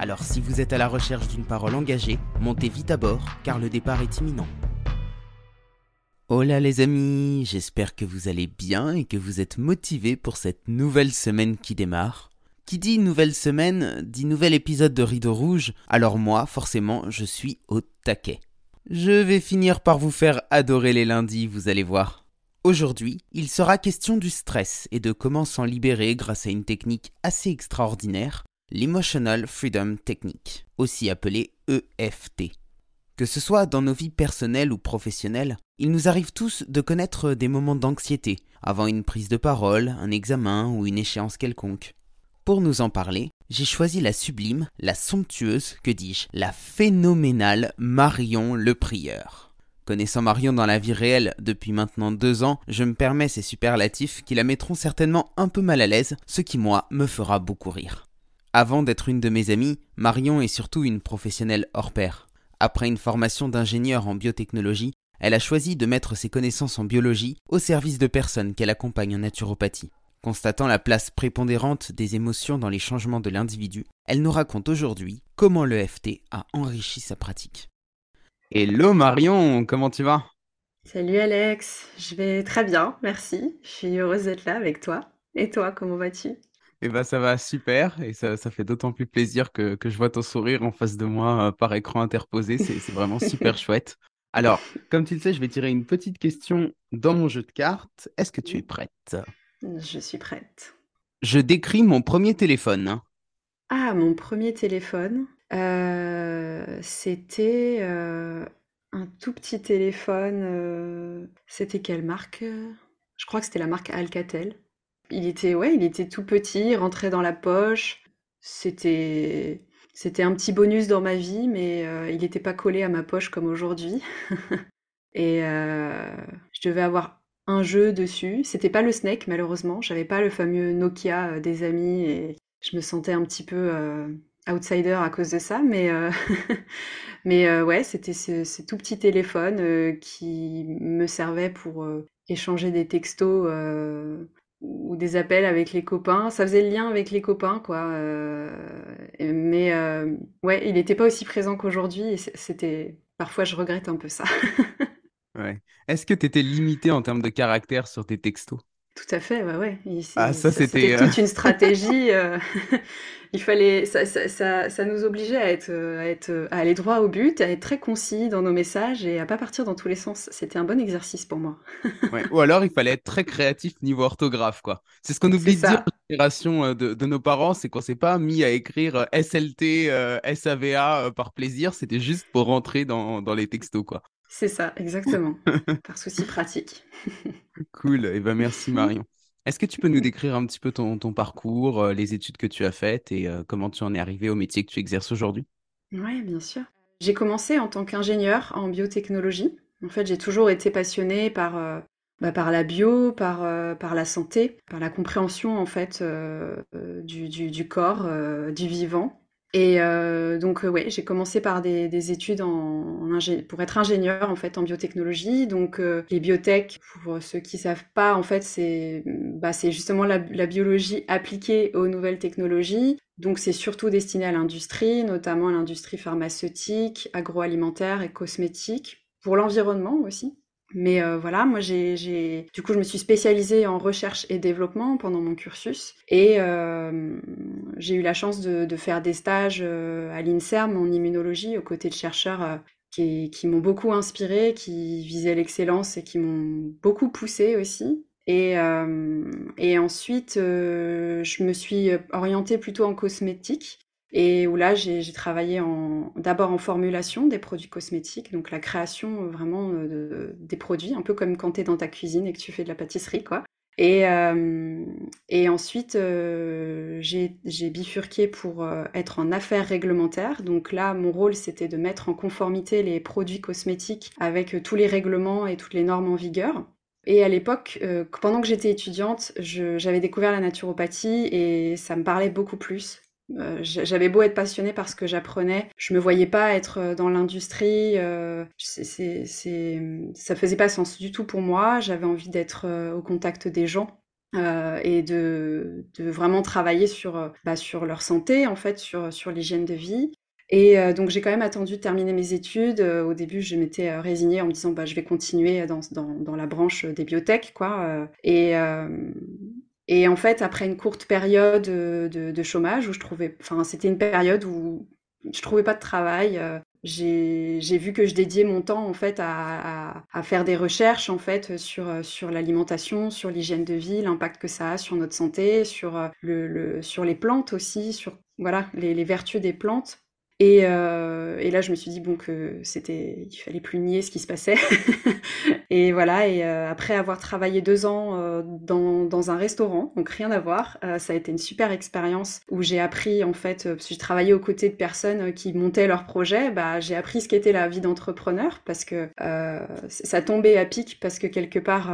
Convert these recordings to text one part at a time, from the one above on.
Alors si vous êtes à la recherche d'une parole engagée, montez vite à bord car le départ est imminent. Hola les amis, j'espère que vous allez bien et que vous êtes motivés pour cette nouvelle semaine qui démarre. Qui dit nouvelle semaine dit nouvel épisode de Rideau Rouge, alors moi forcément je suis au taquet. Je vais finir par vous faire adorer les lundis, vous allez voir. Aujourd'hui, il sera question du stress et de comment s'en libérer grâce à une technique assez extraordinaire, l'Emotional Freedom Technique, aussi appelée EFT. Que ce soit dans nos vies personnelles ou professionnelles, il nous arrive tous de connaître des moments d'anxiété avant une prise de parole, un examen ou une échéance quelconque. Pour nous en parler, j'ai choisi la sublime, la somptueuse, que dis-je, la phénoménale Marion le Prieur. Connaissant Marion dans la vie réelle depuis maintenant deux ans, je me permets ces superlatifs qui la mettront certainement un peu mal à l'aise, ce qui moi me fera beaucoup rire. Avant d'être une de mes amies, Marion est surtout une professionnelle hors pair. Après une formation d'ingénieur en biotechnologie, elle a choisi de mettre ses connaissances en biologie au service de personnes qu'elle accompagne en naturopathie. Constatant la place prépondérante des émotions dans les changements de l'individu, elle nous raconte aujourd'hui comment l'EFT a enrichi sa pratique. Hello Marion, comment tu vas? Salut Alex, je vais très bien, merci. Je suis heureuse d'être là avec toi. Et toi, comment vas-tu? Eh ben, ça va super et ça, ça fait d'autant plus plaisir que, que, je vois ton sourire en face de moi euh, par écran interposé. C'est vraiment super chouette. Alors, comme tu le sais, je vais tirer une petite question dans mon jeu de cartes. Est-ce que tu es prête? Je suis prête. Je décris mon premier téléphone. Ah, mon premier téléphone. Euh, C'était euh, un tout petit téléphone. C'était quelle marque? Je crois que c'était la marque Alcatel. Il était, ouais, il était tout petit, rentrait dans la poche. C'était, c'était un petit bonus dans ma vie, mais euh, il n'était pas collé à ma poche comme aujourd'hui. et euh, je devais avoir un jeu dessus. C'était pas le Snake, malheureusement. J'avais pas le fameux Nokia euh, des amis et je me sentais un petit peu outsider à cause de ça. Mais, mais ouais, c'était ce, tout petit téléphone qui me servait pour échanger des textos ou des appels avec les copains. Ça faisait le lien avec les copains, quoi. Euh, mais euh, ouais, il n'était pas aussi présent qu'aujourd'hui. C'était parfois, je regrette un peu ça. ouais. Est-ce que tu étais limité en termes de caractère sur tes textos? Tout à fait, ouais, ouais. ah, ça, c'était toute une stratégie. Euh, il fallait, ça, ça, ça, ça, nous obligeait à être, à être, à aller droit au but, à être très concis dans nos messages et à pas partir dans tous les sens. C'était un bon exercice pour moi. ouais. Ou alors il fallait être très créatif niveau orthographe, quoi. C'est ce qu'on oublie de dire génération euh, de, de, nos parents, c'est qu'on s'est pas mis à écrire euh, SLT, euh, SAVA par plaisir, c'était juste pour rentrer dans, dans les textos, quoi. C'est ça, exactement. par souci pratique. cool. Et eh ben merci Marion. Est-ce que tu peux nous décrire un petit peu ton, parcours, euh, les études que tu as faites et euh, comment tu en es arrivé au métier que tu exerces aujourd'hui? Oui, bien sûr. J'ai commencé en tant qu'ingénieur en biotechnologie. En fait, j'ai toujours été passionnée par, euh, bah, par la bio, par, par la santé, par la compréhension en fait du, du, corps, du vivant. Et euh, donc, euh, ouais, j'ai commencé par des, des études pour être ingénieur en fait en biotechnologie. Donc, euh, les biotech, pour ceux qui savent pas, en fait, c'est bah, c'est justement la, la, biologie appliquée aux nouvelles technologies. Donc, c'est surtout destiné à l'industrie, notamment à l'industrie pharmaceutique, agroalimentaire et cosmétique, pour l'environnement aussi. Mais euh, voilà, moi j'ai, du coup je me suis spécialisée en recherche et développement pendant mon cursus et euh, j'ai eu la chance de, faire des stages euh, à l'Inserm en immunologie aux côtés de chercheurs qui, m'ont beaucoup inspiré, qui visaient l'excellence et qui m'ont beaucoup poussé aussi. Et, et ensuite, je me suis orientée plutôt en cosmétique et où là, j'ai travaillé d'abord en formulation des produits cosmétiques, donc la création euh, vraiment euh, de, des produits, un peu comme quand tu es dans ta cuisine et que tu fais de la pâtisserie, quoi. Et, et ensuite, j'ai bifurqué pour être en affaires réglementaires. Donc là, mon rôle, c'était de mettre en conformité les produits cosmétiques avec tous les règlements et toutes les normes en vigueur. Et à l'époque, pendant que j'étais étudiante, j'avais découvert la naturopathie et ça me parlait beaucoup plus. Euh, j'avais beau être passionnée par ce que j'apprenais, je me voyais pas être euh, dans l'industrie. Euh, ça faisait pas sens du tout pour moi. J'avais envie d'être au contact des gens et de, vraiment travailler sur, bah, sur leur santé, en fait, sur, l'hygiène de vie. Et donc j'ai quand même attendu de terminer mes études. au début, je m'étais résignée en me disant bah je vais continuer dans, la branche des biotech quoi. Et en fait, après une courte période euh, de, chômage où je trouvais, enfin, c'était une période où je trouvais pas de travail. Euh, j'ai vu que je dédiais mon temps en fait à, faire des recherches en fait sur euh, sur l'alimentation, sur l'hygiène de vie, l'impact que ça a sur notre santé, sur le, sur les plantes aussi, sur voilà les vertus des plantes. Et, euh, et, là, je me suis dit bon que c'était, il fallait plus nier ce qui se passait. et voilà. Et euh, après avoir travaillé deux ans euh, dans, dans, un restaurant, donc rien à voir, euh, ça a été une super expérience où j'ai appris en fait, parce que j'ai travaillé aux côtés de personnes qui montaient leurs projets, bah j'ai appris ce qu'était la vie d'entrepreneur parce que ça tombait à pic parce que quelque part,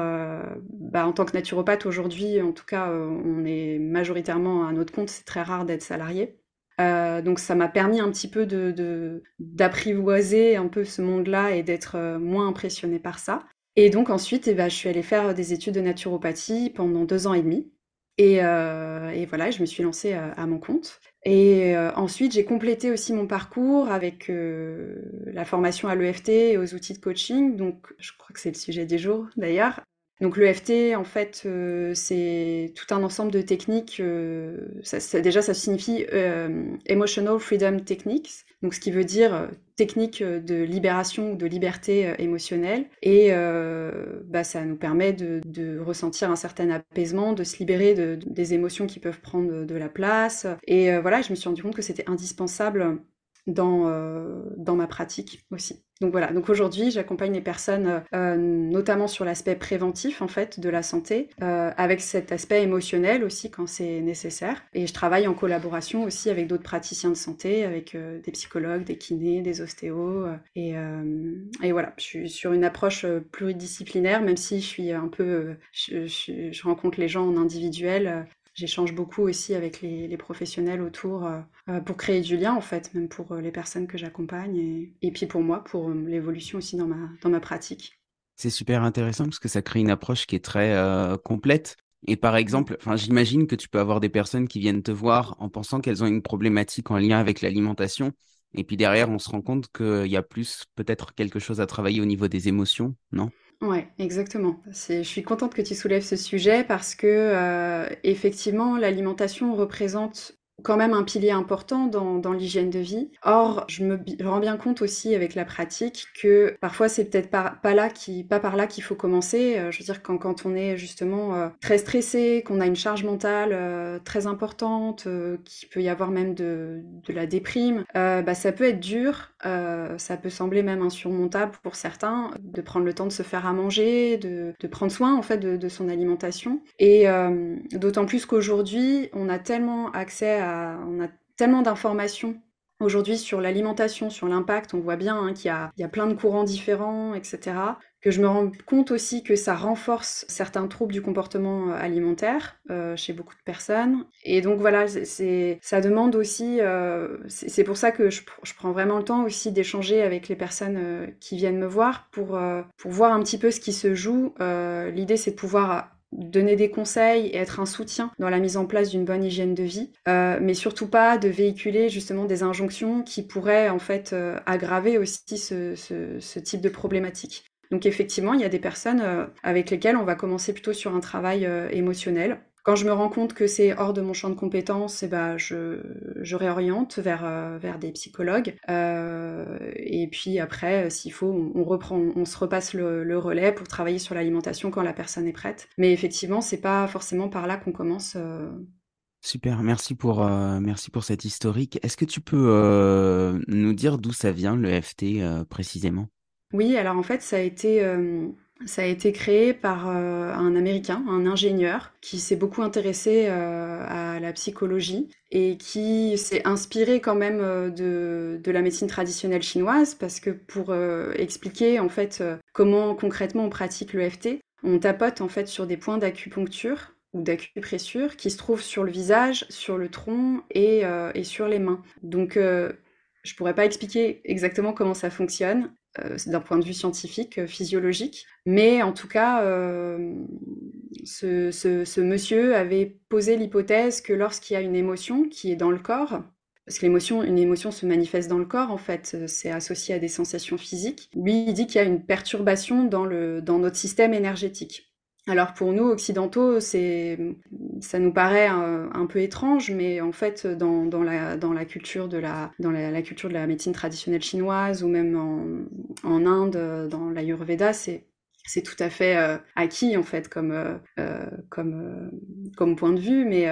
bah, en tant que naturopathe aujourd'hui, en tout cas, on est majoritairement à notre compte. C'est très rare d'être salarié. Euh, donc ça m'a permis un petit peu de d'apprivoiser un peu ce monde-là et d'être euh, moins impressionnée par ça. Et donc ensuite, eh ben, je suis allée faire des études de naturopathie pendant deux ans et demi. Et, euh, voilà, je me suis lancée à, mon compte. Et ensuite, j'ai complété aussi mon parcours avec la formation à l'EFT et aux outils de coaching. Donc, je crois que c'est le sujet du jour d'ailleurs. Donc l'EFT, en fait, euh, c'est tout un ensemble de techniques. Euh, déjà, ça signifie euh, Emotional Freedom Techniques, donc ce qui veut dire technique de libération ou de liberté émotionnelle. Et bah, ça nous permet de, ressentir un certain apaisement, de se libérer de, des émotions qui peuvent prendre de, la place. Et voilà, je me suis rendu compte que c'était indispensable dans, dans ma pratique aussi. Donc voilà, donc aujourd'hui j'accompagne les personnes euh, notamment sur l'aspect préventif en fait de la santé, euh, avec cet aspect émotionnel aussi quand c'est nécessaire. Et je travaille en collaboration aussi avec d'autres praticiens de santé, avec euh, des psychologues, des kinés, des ostéos. et, voilà, je suis sur une approche pluridisciplinaire, même si je suis un peu, je rencontre les gens en individuel j'échange beaucoup aussi avec les, professionnels autour euh, euh, pour créer du lien en fait, même pour euh, les personnes que j'accompagne et, puis pour moi, pour l'évolution aussi dans ma, dans ma pratique. C'est super intéressant parce que ça crée une approche qui est très complète. Et par exemple, j'imagine que tu peux avoir des personnes qui viennent te voir en pensant qu'elles ont une problématique en lien avec l'alimentation. Et puis derrière, on se rend compte qu'il y a plus peut-être quelque chose à travailler au niveau des émotions, non? Ouais, exactement. je suis contente que tu soulèves ce sujet parce que euh, effectivement, l'alimentation représente quand même un pilier important dans, dans l'hygiène de vie. Or, je me rends bien compte aussi avec la pratique que parfois c'est peut-être pas, là qui, pas par là qu'il faut commencer. Euh, je veux dire quand, quand on est justement euh, très stressé, qu'on a une charge mentale euh, très importante, qu'il peut y avoir même de, de la déprime, bah ça peut être dur. ça peut sembler même insurmontable pour certains de prendre le temps de se faire à manger, de, de prendre soin en fait de, de son alimentation. Et d'autant plus qu'aujourd'hui on a tellement accès à on a tellement d'informations aujourd'hui sur l'alimentation, sur l'impact. On voit bien hein, qu'il y, a, plein de courants différents, etc. Que je me rends compte aussi que ça renforce certains troubles du comportement euh, alimentaire euh, chez beaucoup de personnes. Et donc voilà, c'est, ça demande aussi. Euh, c'est, pour ça que je, prends vraiment le temps aussi d'échanger avec les personnes qui viennent me voir pour voir un petit peu ce qui se joue. l'idée, c'est de pouvoir donner des conseils et être un soutien dans la mise en place d'une bonne hygiène de vie, euh, mais surtout pas de véhiculer justement des injonctions qui pourraient en fait euh, aggraver aussi ce, ce, type de problématique. Donc effectivement, il y a des personnes euh, avec lesquelles on va commencer plutôt sur un travail émotionnel, quand je me rends compte que c'est hors de mon champ de compétences, eh ben je, je réoriente vers, euh, vers des psychologues. Euh, et puis après, s'il faut, on, reprend, on se repasse le, relais pour travailler sur l'alimentation quand la personne est prête. Mais effectivement, c'est pas forcément par là qu'on commence. Euh. Super, merci pour, merci pour cet historique. Est-ce que tu peux nous dire d'où ça vient le FT précisément? Oui, alors en fait, ça a été Ça a été créé par un Américain, un ingénieur, qui s'est beaucoup intéressé à la psychologie et qui s'est inspiré quand même de, de, la médecine traditionnelle chinoise, parce que pour expliquer en fait comment concrètement on pratique l'EFT, on tapote en fait sur des points d'acupuncture ou d'acupressure qui se trouvent sur le visage, sur le tronc et, euh, et sur les mains. Donc euh, je pourrais pas expliquer exactement comment ça fonctionne euh, d'un point de vue scientifique, euh, physiologique, mais en tout cas, ce, ce, ce, monsieur avait posé l'hypothèse que lorsqu'il y a une émotion qui est dans le corps, parce que l'émotion, une émotion se manifeste dans le corps, en fait, c'est associé à des sensations physiques. Lui, il dit qu'il y a une perturbation dans, le, dans notre système énergétique. Alors pour nous occidentaux, c'est ça nous paraît un, peu étrange, mais en fait dans, la, dans la culture de la culture de la médecine traditionnelle chinoise ou même en, Inde, dans l'Ayurveda, c'est c'est tout à fait euh, acquis en fait comme euh, euh euh, comme point de vue, mais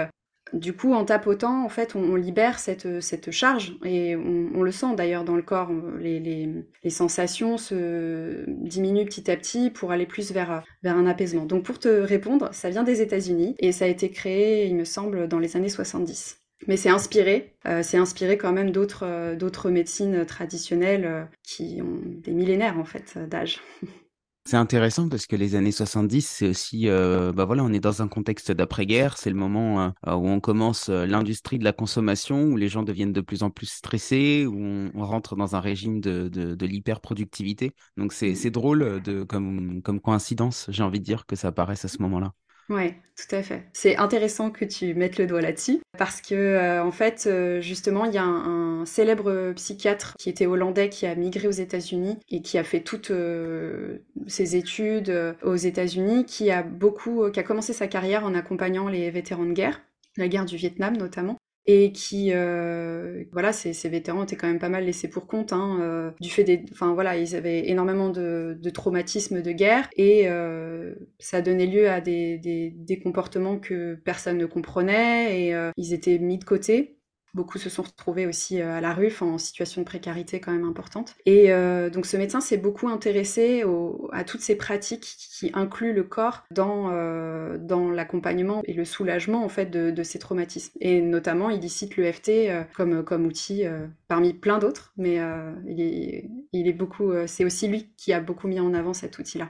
du coup, en tapotant, en fait, on, libère cette, cette, charge et on, le sent d'ailleurs dans le corps. Les, les, sensations se diminuent petit à petit pour aller plus vers, vers un apaisement. Donc, pour te répondre, ça vient des États-Unis et ça a été créé, il me semble, dans les années 70. Mais c'est inspiré, euh, c'est inspiré quand même d'autres d'autres médecines traditionnelles euh, qui ont des millénaires en fait d'âge. C'est intéressant parce que les années 70, c'est aussi, euh, bah voilà, on est dans un contexte d'après-guerre. C'est le moment euh, où on commence euh, l'industrie de la consommation, où les gens deviennent de plus en plus stressés, où on, rentre dans un régime de, de, de l'hyper-productivité. Donc c'est mmh. drôle de, comme, comme coïncidence, j'ai envie de dire, que ça apparaisse à ce moment-là. Oui, tout à fait. C'est intéressant que tu mettes le doigt là-dessus parce que euh, en fait, euh, justement, il y a un, célèbre psychiatre qui était hollandais qui a migré aux États-Unis et qui a fait toutes euh, ses études aux États-Unis, qui a beaucoup, qui a commencé sa carrière en accompagnant les vétérans de guerre, la guerre du Vietnam notamment et qui euh, voilà ces, vétérans étaient quand même pas mal laissés pour compte hein, euh, du fait des enfin voilà ils avaient énormément de, de traumatismes de guerre et euh, ça donnait lieu à des, des, des, comportements que personne ne comprenait et euh, ils étaient mis de côté Beaucoup se sont retrouvés aussi euh, à la rue, en situation de précarité quand même importante. Et euh, donc ce médecin s'est beaucoup intéressé à toutes ces pratiques qui incluent le corps dans, euh, dans l'accompagnement et le soulagement en fait de, ces traumatismes. Et notamment, il y cite l'EFT comme, comme outil parmi plein d'autres, mais il est, il est beaucoup, c'est aussi lui qui a beaucoup mis en avant cet outil-là.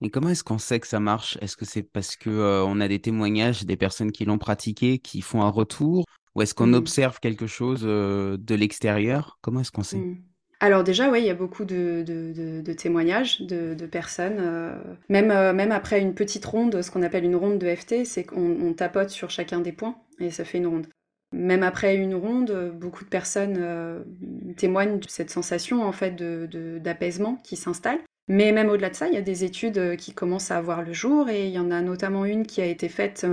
Et comment est-ce qu'on sait que ça marche? Est-ce que c'est parce que on a des témoignages des personnes qui l'ont pratiqué, qui font un retour, ou est-ce qu'on mmh. observe quelque chose de l'extérieur? Comment est-ce qu'on sait? Mmh. Alors déjà, oui, il y a beaucoup de, témoignages de, personnes. même, même après une petite ronde, ce qu'on appelle une ronde de FT, c'est qu'on tapote sur chacun des points et ça fait une ronde. Même après une ronde, beaucoup de personnes témoignent de cette sensation en fait d'apaisement qui s'installe. Mais même au-delà de ça, il y a des études qui commencent à avoir le jour et il y en a notamment une qui a été faite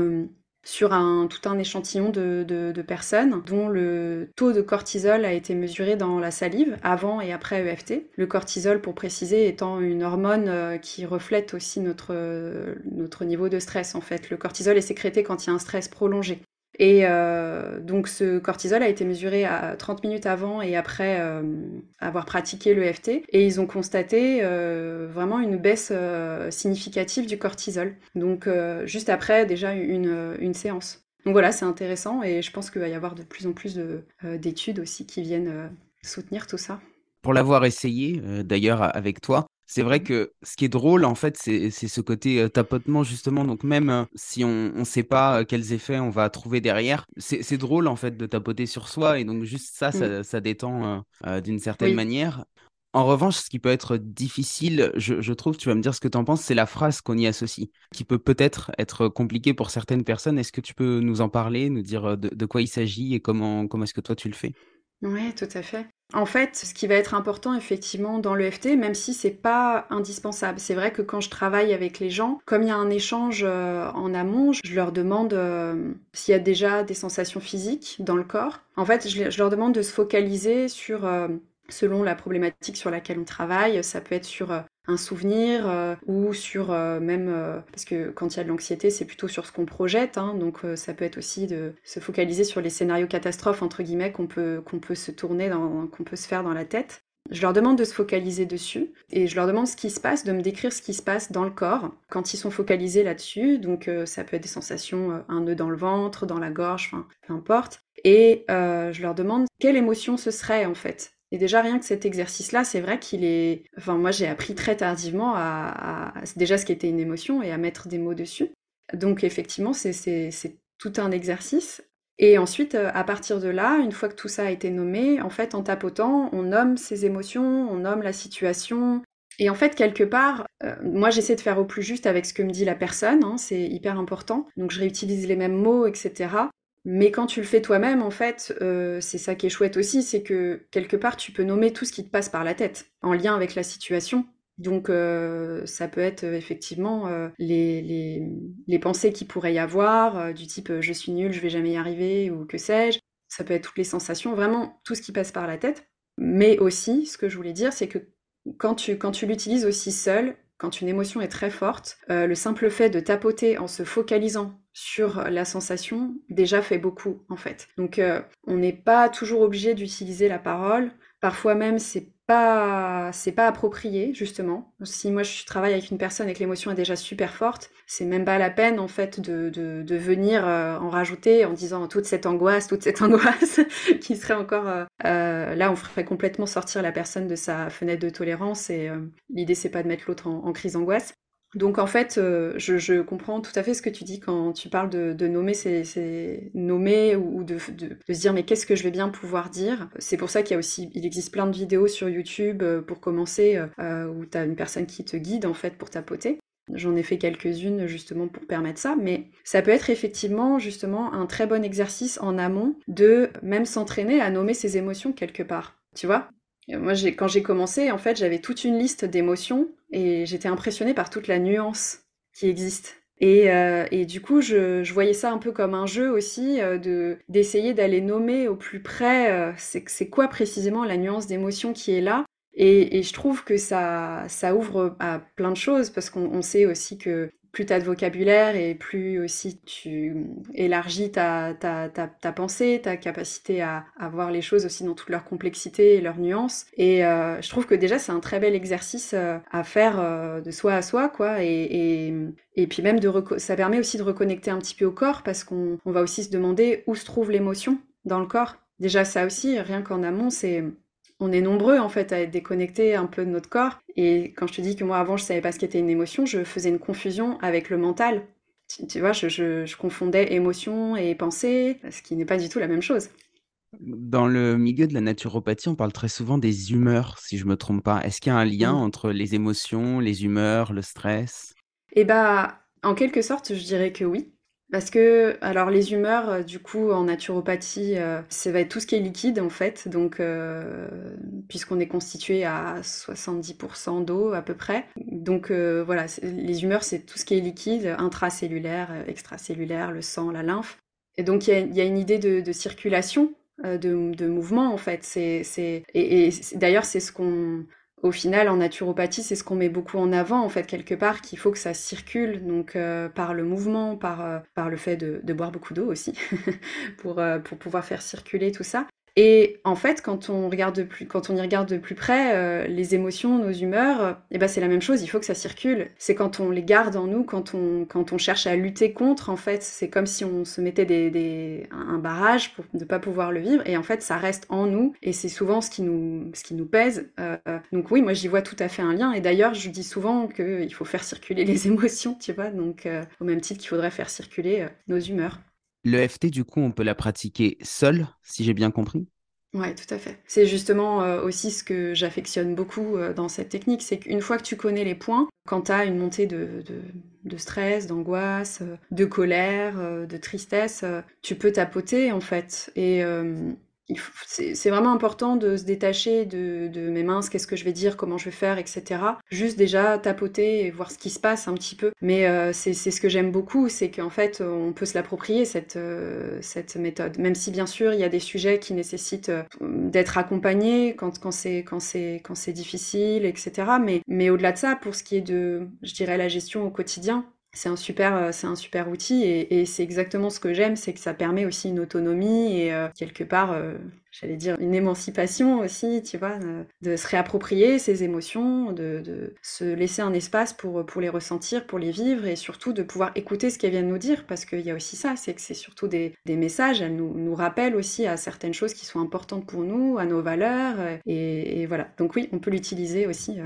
sur un, tout un échantillon de, personnes dont le taux de cortisol a été mesuré dans la salive avant et après EFT. Le cortisol, pour préciser, étant une hormone euh, qui reflète aussi notre, notre niveau de stress en fait. Le cortisol est sécrété quand il y a un stress prolongé. Et euh, donc ce cortisol a été mesuré à 30 minutes avant et après euh, avoir pratiqué l'EFT et ils ont constaté euh, vraiment une baisse significative du cortisol. Donc juste après déjà une, une séance. Donc voilà, c'est intéressant et je pense qu'il va y avoir de plus en plus d'études aussi qui viennent soutenir tout ça. Pour l'avoir essayé d'ailleurs avec toi, c'est vrai mmh. que ce qui est drôle, en fait, c'est ce côté tapotement, justement. Donc, même si on ne sait pas quels effets on va trouver derrière, c'est drôle, en fait, de tapoter sur soi. Et donc, juste ça, ça, mmh. détend d'une certaine manière. En revanche, ce qui peut être difficile, je, trouve, tu vas me dire ce que tu en penses, c'est la phrase qu'on y associe, qui peut peut-être être compliquée pour certaines personnes. Est-ce que tu peux nous en parler, nous dire de, de quoi il s'agit et comment, comment est-ce que toi tu le fais? Oui, tout à fait. En fait, ce qui va être important effectivement dans l'EFT, même si c'est pas indispensable, c'est vrai que quand je travaille avec les gens, comme il y a un échange euh, en amont, je leur demande euh, s'il y a déjà des sensations physiques dans le corps. En fait, je, leur demande de se focaliser sur euh, selon la problématique sur laquelle on travaille. Ça peut être sur un souvenir euh, ou sur euh, même euh, parce que quand il y a de l'anxiété c'est plutôt sur ce qu'on projette hein, donc ça peut être aussi de se focaliser sur les scénarios catastrophes entre guillemets qu'on peut qu'on peut se tourner dans qu'on peut se faire dans la tête Je leur demande de se focaliser dessus et je leur demande ce qui se passe, de me décrire ce qui se passe dans le corps quand ils sont focalisés là-dessus. Donc ça peut être des sensations, un nœud dans le ventre, dans la gorge, enfin peu importe. Et je leur demande quelle émotion ce serait en fait. Et déjà rien que cet exercice-là, c'est vrai qu'il est. Enfin moi j'ai appris très tardivement à, déjà ce qui était une émotion et à mettre des mots dessus. Donc effectivement c'est tout un exercice. Et ensuite, euh, à partir de là, une fois que tout ça a été nommé, en fait, en tapotant, on nomme ses émotions, on nomme la situation. Et en fait, quelque part, euh, moi, j'essaie de faire au plus juste avec ce que me dit la personne, hein, c'est hyper important. Donc, je réutilise les mêmes mots, etc. Mais quand tu le fais toi-même, en fait, euh, c'est ça qui est chouette aussi, c'est que quelque part, tu peux nommer tout ce qui te passe par la tête, en lien avec la situation. Donc euh, ça peut être euh, effectivement les, les, les, pensées qui pourrait y avoir, du type je suis nul, je vais jamais y arriver, ou que sais-je. Ça peut être toutes les sensations, vraiment tout ce qui passe par la tête. Mais aussi, ce que je voulais dire, c'est que quand tu, quand tu l'utilises aussi seul, quand une émotion est très forte, le simple fait de tapoter en se focalisant sur la sensation déjà fait beaucoup en fait. Donc on n'est pas toujours obligé d'utiliser la parole. Parfois même c'est c'est pas approprié justement. Si moi je travaille avec une personne et que l'émotion est déjà super forte, c'est même pas la peine en fait de, venir euh, en rajouter en disant toute cette angoisse, toute cette angoisse qui serait encore euh, euh, là on ferait complètement sortir la personne de sa fenêtre de tolérance et l'idée c'est pas de mettre l'autre en, en crise d'angoisse. Donc en fait, euh, je, comprends tout à fait ce que tu dis quand tu parles de, nommer ces, nommer ou de, se dire mais qu'est-ce que je vais bien pouvoir dire? C'est pour ça qu'il y a aussi, il existe plein de vidéos sur YouTube euh, pour commencer euh, où tu as une personne qui te guide en fait pour tapoter. J'en ai fait quelques-unes justement pour permettre ça, mais ça peut être effectivement justement un très bon exercice en amont de même s'entraîner à nommer ses émotions quelque part. Tu vois? Moi, quand j'ai commencé, en fait, j'avais toute une liste d'émotions et j'étais impressionnée par toute la nuance qui existe. Et, euh, du coup, je, voyais ça un peu comme un jeu aussi, euh, de d'essayer d'aller nommer au plus près euh, c'est quoi précisément la nuance d'émotion qui est là. Et, et, je trouve que ça, ça ouvre à plein de choses parce qu'on sait aussi que plus tu as de vocabulaire et plus aussi tu élargis ta, ta, ta, pensée, ta capacité à, voir les choses aussi dans toute leur complexité et leur nuance. Et euh, je trouve que déjà c'est un très bel exercice euh, à faire euh, de soi à soi, quoi. Et, et, et puis même de ça permet aussi de reconnecter un petit peu au corps parce qu'on on va aussi se demander où se trouve l'émotion dans le corps. Déjà ça aussi, rien qu'en amont, c'est on est nombreux en fait à être déconnectés un peu de notre corps. Et quand je te dis que moi avant je savais pas ce qu'était une émotion, je faisais une confusion avec le mental. Tu, vois, je, confondais émotion et pensée, ce qui n'est pas du tout la même chose. Dans le milieu de la naturopathie, on parle très souvent des humeurs, si je me trompe pas. Est-ce qu'il y a un lien entre les émotions, les humeurs, le stress? Eh bah, en quelque sorte, je dirais que oui. Parce que, alors les humeurs, euh, du coup, en naturopathie, euh, ça va être tout ce qui est liquide en fait, donc euh, puisqu'on est constitué à 70% d'eau à peu près. Donc voilà, les humeurs, c'est tout ce qui est liquide, intracellulaire, extracellulaire, le sang, la lymphe. Et donc il y, a, une idée de, circulation, de, mouvement en fait. C'est, et d'ailleurs, c'est ce qu'on au final, en naturopathie, c'est ce qu'on met beaucoup en avant, en fait, quelque part, qu'il faut que ça circule, donc euh, par le mouvement, par, euh, par le fait de, de boire beaucoup d'eau aussi, pour, euh, pour pouvoir faire circuler tout ça. Et en fait, quand on regarde plus, quand on y regarde de plus près, euh, les émotions, nos humeurs, euh, eh ben c'est la même chose. Il faut que ça circule. C'est quand on les garde en nous, quand on, quand on cherche à lutter contre. En fait, c'est comme si on se mettait des, un barrage pour ne pas pouvoir le vivre. Et en fait, ça reste en nous. Et c'est souvent ce qui nous, ce qui nous pèse. Euh, donc oui, moi j'y vois tout à fait un lien. Et d'ailleurs, je dis souvent qu'il faut faire circuler les émotions, tu vois. Donc au même titre qu'il faudrait faire circuler nos humeurs. Le FT, du coup, on peut la pratiquer seul, si j'ai bien compris? Ouais, tout à fait. C'est justement euh, aussi ce que j'affectionne beaucoup euh, dans cette technique, c'est qu'une fois que tu connais les points, quand tu as une montée de, de, stress, d'angoisse, euh, de colère, de tristesse, tu peux tapoter en fait. Et c'est vraiment important de se détacher de, de mes mains, qu'est-ce que je vais dire, comment je vais faire, etc. Juste déjà tapoter et voir ce qui se passe un petit peu. Mais euh, c'est ce que j'aime beaucoup, c'est qu'en fait, on peut se l'approprier, cette, euh, méthode. Même si, bien sûr, il y a des sujets qui nécessitent euh, d'être accompagnés quand, quand c'est difficile, etc. Mais, mais au-delà de ça, pour ce qui est de, je dirais, la gestion au quotidien, c'est un super euh, c'est un super outil et, c'est exactement ce que j'aime c'est que ça permet aussi une autonomie et euh, quelque part euh, j'allais dire, une émancipation aussi, tu vois, de, se réapproprier ses émotions, de, se laisser un espace pour, pour les ressentir, pour les vivre et surtout de pouvoir écouter ce qu'elles viennent nous dire parce qu'il y a aussi ça, c'est que c'est surtout des, messages, elles nous, rappellent aussi à certaines choses qui sont importantes pour nous, à nos valeurs et, voilà. Donc oui, on peut l'utiliser aussi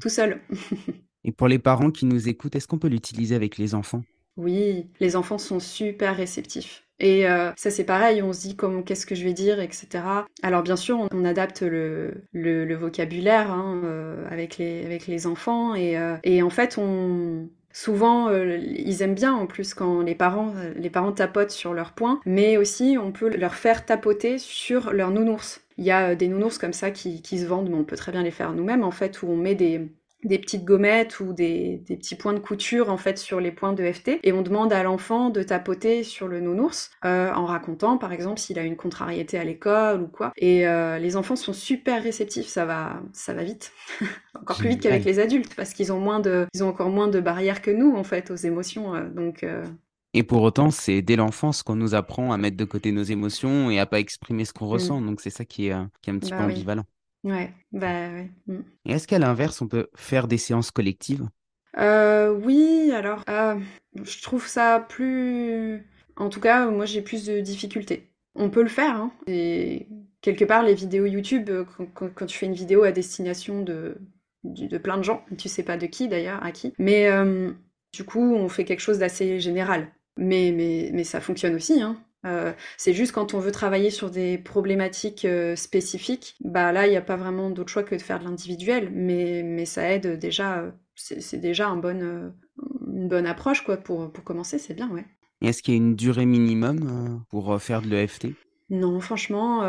tout seul. et pour les parents qui nous écoutent, est-ce qu'on peut l'utiliser avec les enfants? Oui, les enfants sont super réceptifs. Et euh, ça c'est pareil, on se dit comme qu'est-ce que je vais dire, etc. Alors bien sûr, on, adapte le, vocabulaire hein, euh, avec, les, enfants et, euh, en fait Souvent, ils aiment bien en plus quand les parents, les parents tapotent sur leurs points, mais aussi on peut leur faire tapoter sur leur nounours. Il y a des nounours comme ça qui, qui se vendent, mais on peut très bien les faire nous-mêmes en fait, où on met des, des petites gommettes ou des, petits points de couture en fait sur les points de FT et on demande à l'enfant de tapoter sur le nounours euh, en racontant par exemple s'il a une contrariété à l'école ou quoi et euh, les enfants sont super réceptifs ça va ça va vite encore plus vite qu'avec les adultes parce qu'ils ont moins de ils ont encore moins de barrières que nous en fait aux émotions euh, donc et pour autant, c'est dès l'enfance qu'on nous apprend à mettre de côté nos émotions et à pas exprimer ce qu'on mmh. ressent. Donc c'est ça qui est, qui est un petit bah peu ambivalent. Ouais, bah ouais. Et est-ce qu'à l'inverse, on peut faire des séances collectives? Euh, Oui, alors, euh, je trouve ça plus. En tout cas, moi j'ai plus de difficultés. On peut le faire, hein. Et quelque part, les vidéos YouTube, euh, quand, tu fais une vidéo à destination de, de, plein de gens, tu sais pas de qui d'ailleurs, à qui, mais du coup, on fait quelque chose d'assez général. Mais, mais, mais ça fonctionne aussi, hein. Euh, c'est juste quand on veut travailler sur des problématiques euh, spécifiques, bah là, il n'y a pas vraiment d'autre choix que de faire de l'individuel, mais, mais ça aide déjà, euh, c'est déjà un bon, une bonne approche quoi, pour, pour commencer, c'est bien, ouais. Est-ce qu'il y a une durée minimum pour faire de l'EFT non, franchement,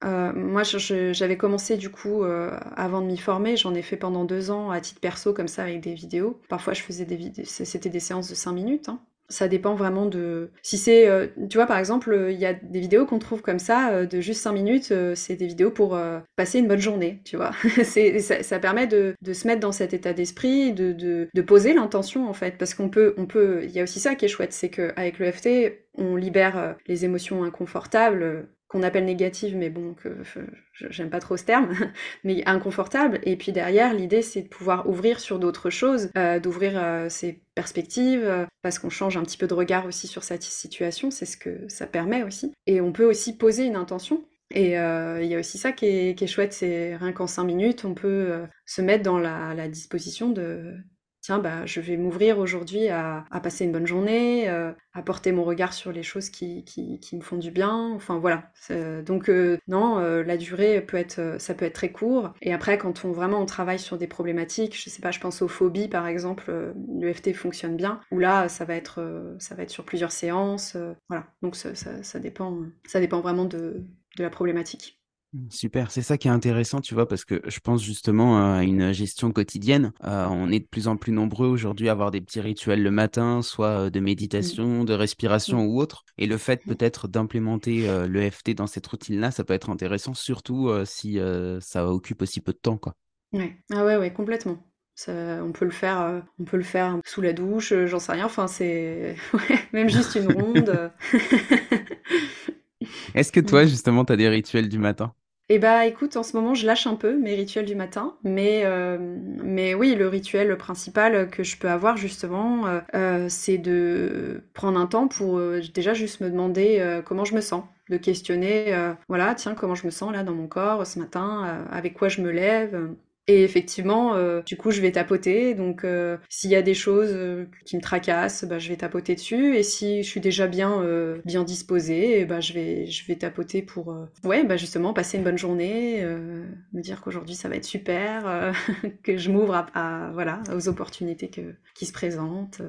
moi j'avais commencé du coup avant de m'y former, j'en ai fait pendant deux ans à titre perso comme ça avec des vidéos. Parfois je faisais des vidéos, c'était des séances de cinq minutes. Hein ça dépend vraiment de. Si c'est. Euh, tu vois, par exemple, il y a des vidéos qu'on trouve comme ça, euh, de juste 5 minutes, euh, c'est des vidéos pour passer une bonne journée, tu vois. ça, ça, permet de, de, se mettre dans cet état d'esprit, de, de, de, poser l'intention, en fait. Parce qu'on peut. on peut Il y a aussi ça qui est chouette, c'est qu'avec le FT, on libère les émotions inconfortables qu'on appelle négative, mais bon, que j'aime pas trop ce terme, mais inconfortable. Et puis derrière, l'idée, c'est de pouvoir ouvrir sur d'autres choses, euh, d'ouvrir euh, ses perspectives, euh, parce qu'on change un petit peu de regard aussi sur cette situation, c'est ce que ça permet aussi. Et on peut aussi poser une intention. Et il y a aussi ça qui est, chouette, c'est rien qu'en cinq minutes, on peut se mettre dans la disposition de, tiens, bah, je vais m'ouvrir aujourd'hui à, passer une bonne journée, euh, à porter mon regard sur les choses qui, me font du bien. Enfin voilà. Donc euh, non, euh, la durée peut être, ça peut être très court. Et après, quand on vraiment on travaille sur des problématiques, je sais pas, je pense aux phobies par exemple, l'EFT fonctionne bien. Ou là, ça va être, ça va être sur plusieurs séances. voilà. Donc ça, dépend, ça dépend vraiment de la problématique. Mmh, super, c'est ça qui est intéressant, tu vois, parce que je pense justement à une gestion quotidienne. Euh, on est de plus en plus nombreux aujourd'hui à avoir des petits rituels le matin, soit de mmh. méditation, de respiration mmh. ou autre. Et le fait peut-être d'implémenter euh, l'EFT dans cette routine-là, ça peut être intéressant, surtout euh, si ça occupe aussi peu de temps, quoi. Ouais, ah ouais, ouais, complètement. on peut le faire, on peut le faire sous la douche, j'en sais rien. Enfin, c'est même juste une ronde. Est-ce que toi, justement, tu as des rituels du matin? Eh bah écoute, en ce moment je lâche un peu mes rituels du matin, mais, euh, mais oui, le rituel principal que je peux avoir justement, euh, euh, c'est de prendre un temps pour déjà juste me demander comment je me sens, de questionner, voilà, tiens, comment je me sens là dans mon corps ce matin, avec quoi je me lève. Et effectivement, euh, du coup, je vais tapoter. Donc, euh, s'il y a des choses euh, qui me tracassent, bah, je vais tapoter dessus. Et si je suis déjà bien, bien disposée, bah, je vais, je vais tapoter pour, ouais, bah, justement, passer une bonne journée, me dire qu'aujourd'hui ça va être super, que je m'ouvre à, voilà, aux opportunités que, qui se présentent.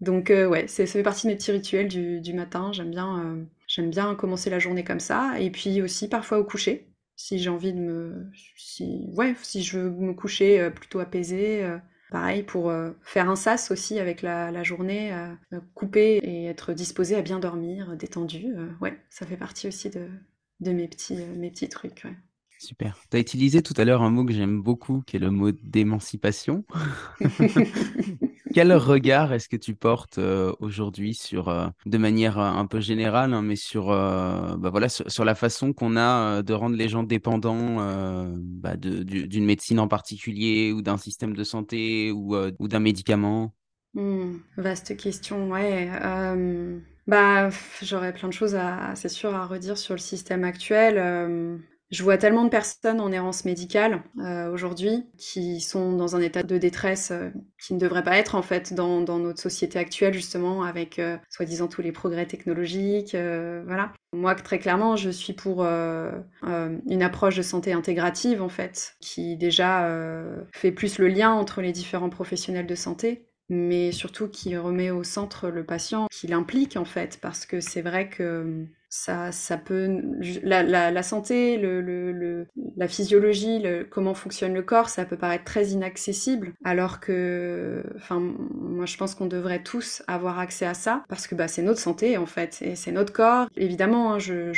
Donc, ouais, ça fait partie de mes petits rituels du, du matin. J'aime bien, j'aime bien commencer la journée comme ça. Et puis aussi parfois au coucher si j'ai envie de me si ouais si je veux me coucher euh, plutôt apaisé euh, pareil pour euh, faire un sas aussi avec la, journée couper et être disposé à bien dormir détendu ouais ça fait partie aussi de, de mes petits mes petits trucs ouais. Super. Tu as utilisé tout à l'heure un mot que j'aime beaucoup, qui est le mot d'émancipation. Quel regard est-ce que tu portes aujourd'hui sur, de manière un peu générale, hein, mais sur, bah voilà, sur, la façon qu'on a de rendre les gens dépendants bah d'une médecine en particulier ou d'un système de santé ou, ou d'un médicament? Mmh, Vaste question, ouais. Bah, j'aurais plein de choses c'est sûr, à redire sur le système actuel. Je vois tellement de personnes en errance médicale euh, aujourd'hui qui sont dans un état de détresse euh, qui ne devrait pas être en fait dans, notre société actuelle justement avec euh, soi-disant tous les progrès technologiques. voilà. Moi très clairement je suis pour une approche de santé intégrative en fait qui déjà fait plus le lien entre les différents professionnels de santé mais surtout qui remet au centre le patient, qui l'implique en fait, parce que c'est vrai que ça, ça peut la, santé, la physiologie, comment fonctionne le corps, ça peut paraître très inaccessible, alors que, enfin, moi je pense qu'on devrait tous avoir accès à ça parce que bah, c'est notre santé en fait, et c'est notre corps. Évidemment, hein, je,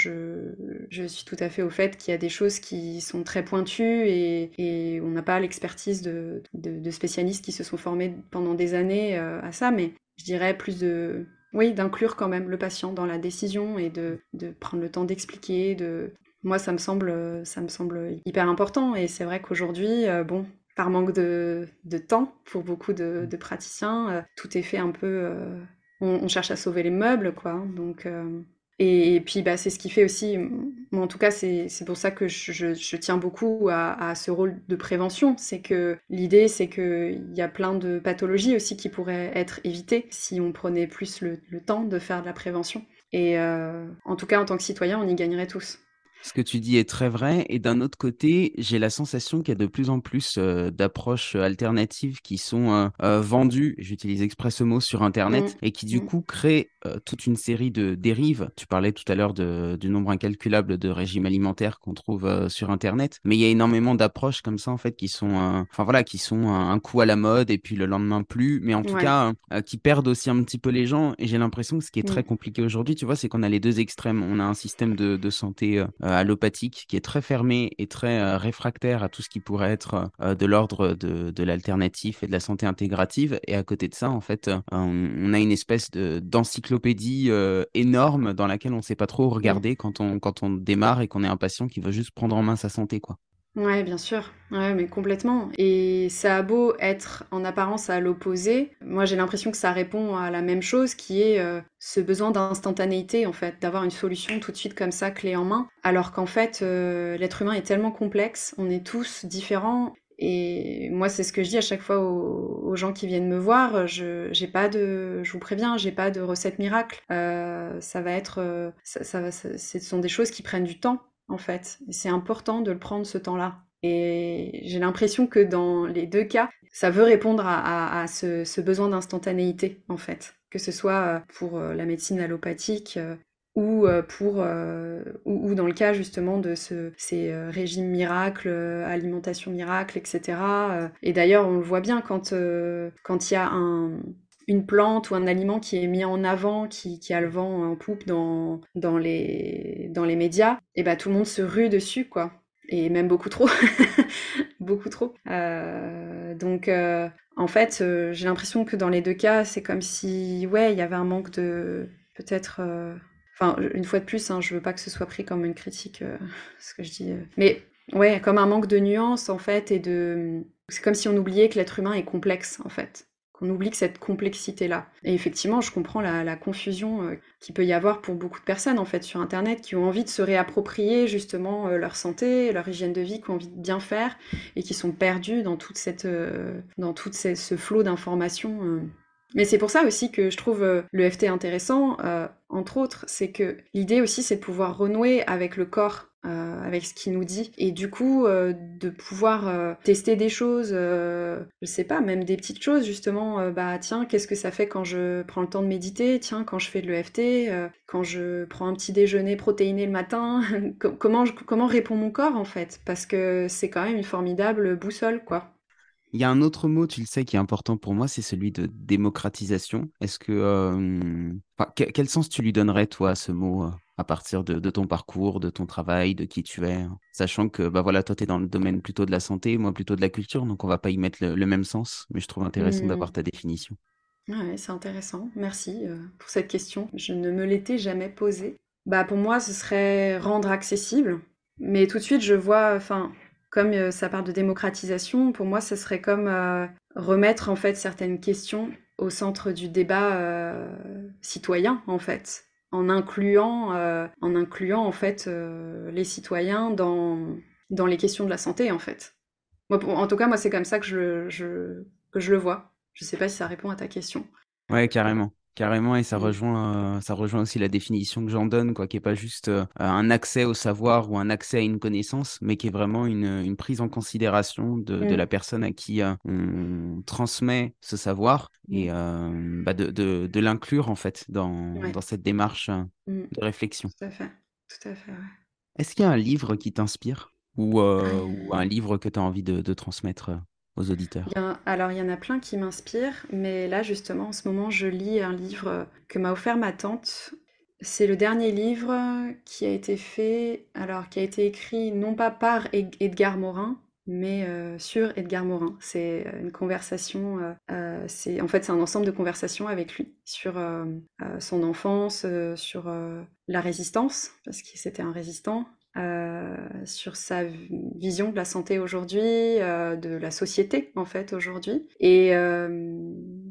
suis tout à fait au fait qu'il y a des choses qui sont très pointues et, on n'a pas l'expertise de, spécialistes qui se sont formés pendant des années euh, à ça, mais je dirais plus de oui, d'inclure quand même le patient dans la décision et de, prendre le temps d'expliquer. De... Moi, ça me semble, ça me semble hyper important. Et c'est vrai qu'aujourd'hui, euh, bon, par manque de, temps pour beaucoup de, praticiens, euh, tout est fait un peu. Euh, on, cherche à sauver les meubles, quoi. Donc, et, puis, bah, c'est ce qui fait aussi, en tout cas, c'est pour ça que je, tiens beaucoup à, ce rôle de prévention. C'est que l'idée, c'est qu'il y a plein de pathologies aussi qui pourraient être évitées si on prenait plus le, temps de faire de la prévention. Et euh, en tout cas, en tant que citoyen, on y gagnerait tous. Ce que tu dis est très vrai. Et d'un autre côté, j'ai la sensation qu'il y a de plus en plus euh, d'approches alternatives qui sont euh, euh, vendues, j'utilise exprès ce mot, sur Internet mmh. et qui du mmh. coup créent toute une série de dérives. Tu parlais tout à l'heure du nombre incalculable de régimes alimentaires qu'on trouve sur Internet. Mais il y a énormément d'approches comme ça, en fait, qui sont, enfin voilà, qui sont un coup à la mode et puis le lendemain plus. Mais en tout cas, qui perdent aussi un petit peu les gens. Et j'ai l'impression que ce qui est très mmh. compliqué aujourd'hui, tu vois, c'est qu'on a les deux extrêmes. On a un système de, de santé allopathique qui est très fermé et très euh, réfractaire à tout ce qui pourrait être euh, de l'ordre de, de l'alternatif et de la santé intégrative. Et à côté de ça, en fait, euh, on a une espèce de, d'encyclopédie énorme dans laquelle on ne sait pas trop regarder quand, on, quand on démarre et qu'on est un patient qui veut juste prendre en main sa santé. quoi. Ouais, bien sûr. Ouais, mais complètement. Et ça a beau être en apparence à l'opposé, moi j'ai l'impression que ça répond à la même chose qui est euh, ce besoin d'instantanéité en fait, d'avoir une solution tout de suite comme ça, clé en main. Alors qu'en fait, euh, l'être humain est tellement complexe, on est tous différents. Et moi, c'est ce que je dis à chaque fois aux, gens qui viennent me voir. Je, j'ai pas de, je vous préviens, j'ai pas de recette miracle. Euh, ça va être, ça, ça, ce sont des choses qui prennent du temps en fait. C'est important de le prendre ce temps-là. Et j'ai l'impression que dans les deux cas, ça veut répondre à, ce, besoin d'instantanéité, en fait. Que ce soit euh, pour euh, la médecine allopathique euh, ou pour ou, dans le cas justement de ce, ces régimes miracles, alimentation miracle, etc. Et d'ailleurs, on le voit bien quand quand il y a un, une plante ou un aliment qui est mis en avant, qui, a le vent en poupe dans, dans, les, dans les médias, et bah tout le monde se rue dessus, quoi. Et même beaucoup trop. beaucoup trop. Euh, donc, euh, en fait, euh, j'ai l'impression que dans les deux cas, c'est comme si, ouais, il y avait un manque de. Peut-être. Enfin, une fois de plus, hein, je veux pas que ce soit pris comme une critique, ce que je dis. Mais, ouais, comme un manque de nuances, en fait, et de. C'est comme si on oubliait que l'être humain est complexe, en fait qu'on oublie cette complexité-là. Et effectivement, je comprends la, confusion euh, qu'il peut y avoir pour beaucoup de personnes en fait sur Internet qui ont envie de se réapproprier justement euh, leur santé, leur hygiène de vie, qui ont envie de bien faire et qui sont cette, euh, dans tout ce flot d'informations. Mais c'est pour ça aussi que je trouve le FT intéressant, entre autres, c'est que l'idée aussi c'est de pouvoir renouer avec le corps euh, avec ce qu'il nous dit. Et du coup, euh, de pouvoir euh, tester des choses, je sais pas, même des petites choses, justement, bah tiens, qu'est-ce que ça fait quand je prends le temps de méditer? Tiens, quand je fais de l'EFT, quand je prends un petit déjeuner protéiné le matin, comment, comment répond mon corps en fait? Parce que c'est quand même une formidable boussole, quoi. Il y a un autre mot, tu le sais, qui est important pour moi, c'est celui de démocratisation. Est-ce que, euh, quel sens tu lui donnerais, toi, à ce mot, euh, à partir de, ton parcours, de ton travail, de qui tu es, hein? Sachant que, bah voilà, toi, tu es dans le domaine plutôt de la santé, moi plutôt de la culture, donc on va pas y mettre le, même sens, mais je trouve intéressant mmh. d'avoir ta définition. Ouais, c'est intéressant. Merci euh, pour cette question. Je ne me l'étais jamais posée. Bah, pour moi, ce serait rendre accessible. Mais tout de suite, je vois, enfin, comme euh, ça parle de démocratisation, pour moi, ce serait comme euh, remettre en fait certaines questions au centre du débat euh, citoyen, en fait, en incluant, en incluant en fait les citoyens dans, dans les questions de la santé, en fait. Moi, en tout cas, moi, c'est comme ça que je, je, que je le vois. Je ne sais pas si ça répond à ta question. Ouais, carrément. Carrément, et ça mmh. rejoint, euh, ça rejoint aussi la définition que j'en donne, quoi, qui est pas juste euh, un accès au savoir ou un accès à une connaissance, mais qui est vraiment une, une prise en considération de, de, mmh. la personne à qui euh, on transmet ce savoir et mmh. bah de, de, de l'inclure en fait dans, dans cette démarche de réflexion. Tout à fait, tout à fait. Ouais. Est-ce qu'il y a un livre qui t'inspire ou, ou, un livre que tu as envie de, de transmettre aux auditeurs Alors, il y en a plein qui m'inspirent, mais là, justement, en ce moment, je lis un livre que m'a offert ma tante. C'est le dernier livre qui a été fait, alors qui a été écrit non pas par Edgar Morin, mais euh, sur Edgar Morin. C'est euh, une conversation, euh, c'est en fait c'est un ensemble de conversations avec lui sur son enfance, sur la résistance, parce que c'était un résistant, sur sa vision de la santé aujourd'hui, euh, de la société en fait aujourd'hui. Et, euh,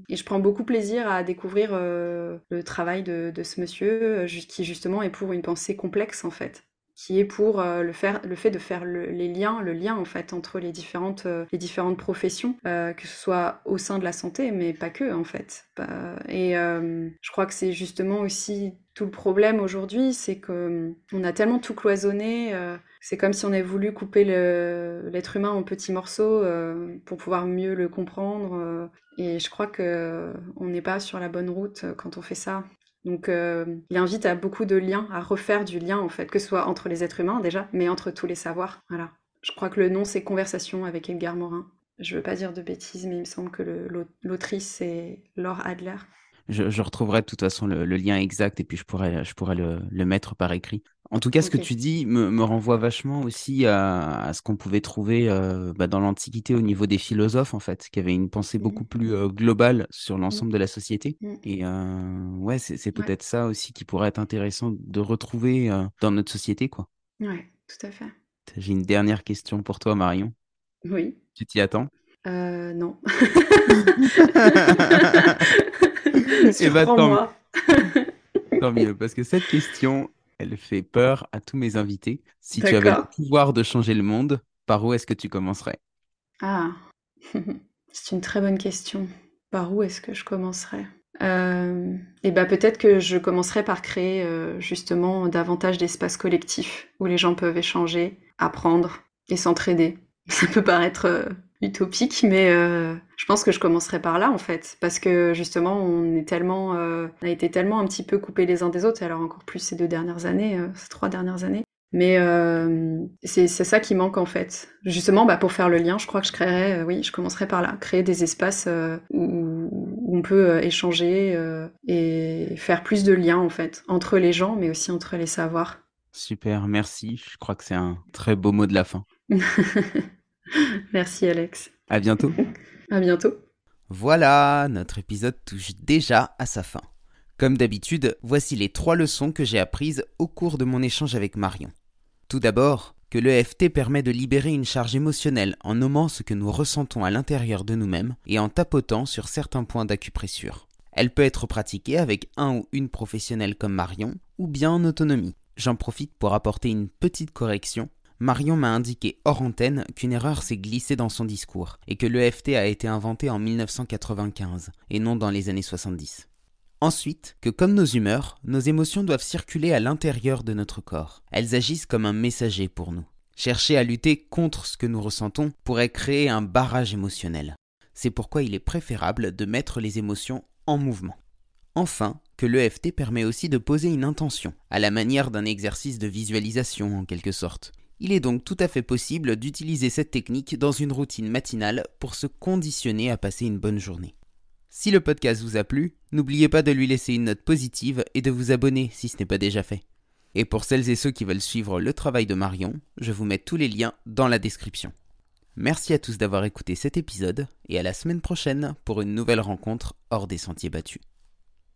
je prends beaucoup plaisir à découvrir le travail de, ce monsieur qui justement est pour une pensée complexe en fait qui est pour le, faire, le fait de faire les liens, le lien en fait entre les différentes, les différentes professions, que ce soit au sein de la santé, mais pas que en fait. Et je crois que c'est justement aussi tout le problème aujourd'hui, c'est que on a tellement tout cloisonné. Euh, c'est comme si on avait voulu couper l'être humain en petits morceaux euh, pour pouvoir mieux le comprendre. Euh, et je crois que on n'est pas sur la bonne route quand on fait ça. Donc, il invite à beaucoup de liens, à refaire du lien en fait, que ce soit entre les êtres humains déjà, mais entre tous les savoirs. Voilà. Je crois que le nom c'est Conversation avec Edgar Morin. Je veux pas dire de bêtises, mais il me semble que l'autrice c'est Laure Adler je, retrouverai de toute façon le, lien exact et puis je pourrais, je pourrais le, mettre par écrit. En tout cas, ce que tu dis me, renvoie vachement aussi à, ce qu'on pouvait trouver euh, bah, dans l'Antiquité au niveau des philosophes, en fait, qui avaient une pensée beaucoup mmh. plus euh, globale sur mmh. l'ensemble de la société. Mmh. Et euh, ouais, c'est peut-être ça aussi qui pourrait être intéressant de retrouver dans notre société, quoi. Ouais, tout à fait. J'ai une dernière question pour toi, Marion. Oui. Tu t'y attends? Non. Et bah, tant, tant mieux, parce que cette question, elle fait peur à tous mes invités. Si tu avais le pouvoir de changer le monde, par où est-ce que tu commencerais? Ah, c'est une très bonne question. Par où est-ce que je commencerais? Euh, Et bah peut-être que je commencerais par créer euh, justement davantage d'espaces collectifs où les gens peuvent échanger, apprendre et s'entraider. Ça peut paraître euh, utopique, mais euh, je pense que je commencerai par là en fait, parce que justement on est tellement, euh, a été tellement un petit peu coupés les uns des autres, alors encore plus ces deux dernières années, euh, ces trois dernières années. Mais c'est ça qui manque en fait. Justement, bah, pour faire le lien, je crois que je créerais, oui, je commencerai par là, créer des espaces où, où, on peut échanger et faire plus de liens en fait entre les gens, mais aussi entre les savoirs. Super, merci. Je crois que c'est un très beau mot de la fin. Merci Alex. À bientôt. à bientôt. Voilà, notre épisode touche déjà à sa fin. Comme d'habitude, voici les trois leçons que j'ai apprises au cours de mon échange avec Marion. Tout d'abord, que l'EFT permet de libérer une charge émotionnelle en nommant ce que nous ressentons à l'intérieur de nous-mêmes et en tapotant sur certains points d'acupressure. Elle peut être pratiquée avec un ou une professionnelle comme Marion, ou bien en autonomie. J'en profite pour apporter une petite correction. Marion m'a indiqué hors antenne qu'une erreur s'est glissée dans son discours et que l'EFT a été inventé en 1995 et non dans les années 70. Ensuite, que comme nos humeurs, nos émotions doivent circuler à l'intérieur de notre corps. Elles agissent comme un messager pour nous. Chercher à lutter contre ce que nous ressentons pourrait créer un barrage émotionnel. C'est pourquoi il est préférable de mettre les émotions en mouvement. Enfin, que l'EFT permet aussi de poser une intention, à la manière d'un exercice de visualisation en quelque sorte Il est donc tout à fait possible d'utiliser cette technique dans une routine matinale pour se conditionner à passer une bonne journée. Si le podcast vous a plu, n'oubliez pas de lui laisser une note positive et de vous abonner si ce n'est pas déjà fait. Et pour celles et ceux qui veulent suivre le travail de Marion, je vous mets tous les liens dans la description. Merci à tous d'avoir écouté cet épisode et à la semaine prochaine pour une nouvelle rencontre hors des sentiers battus.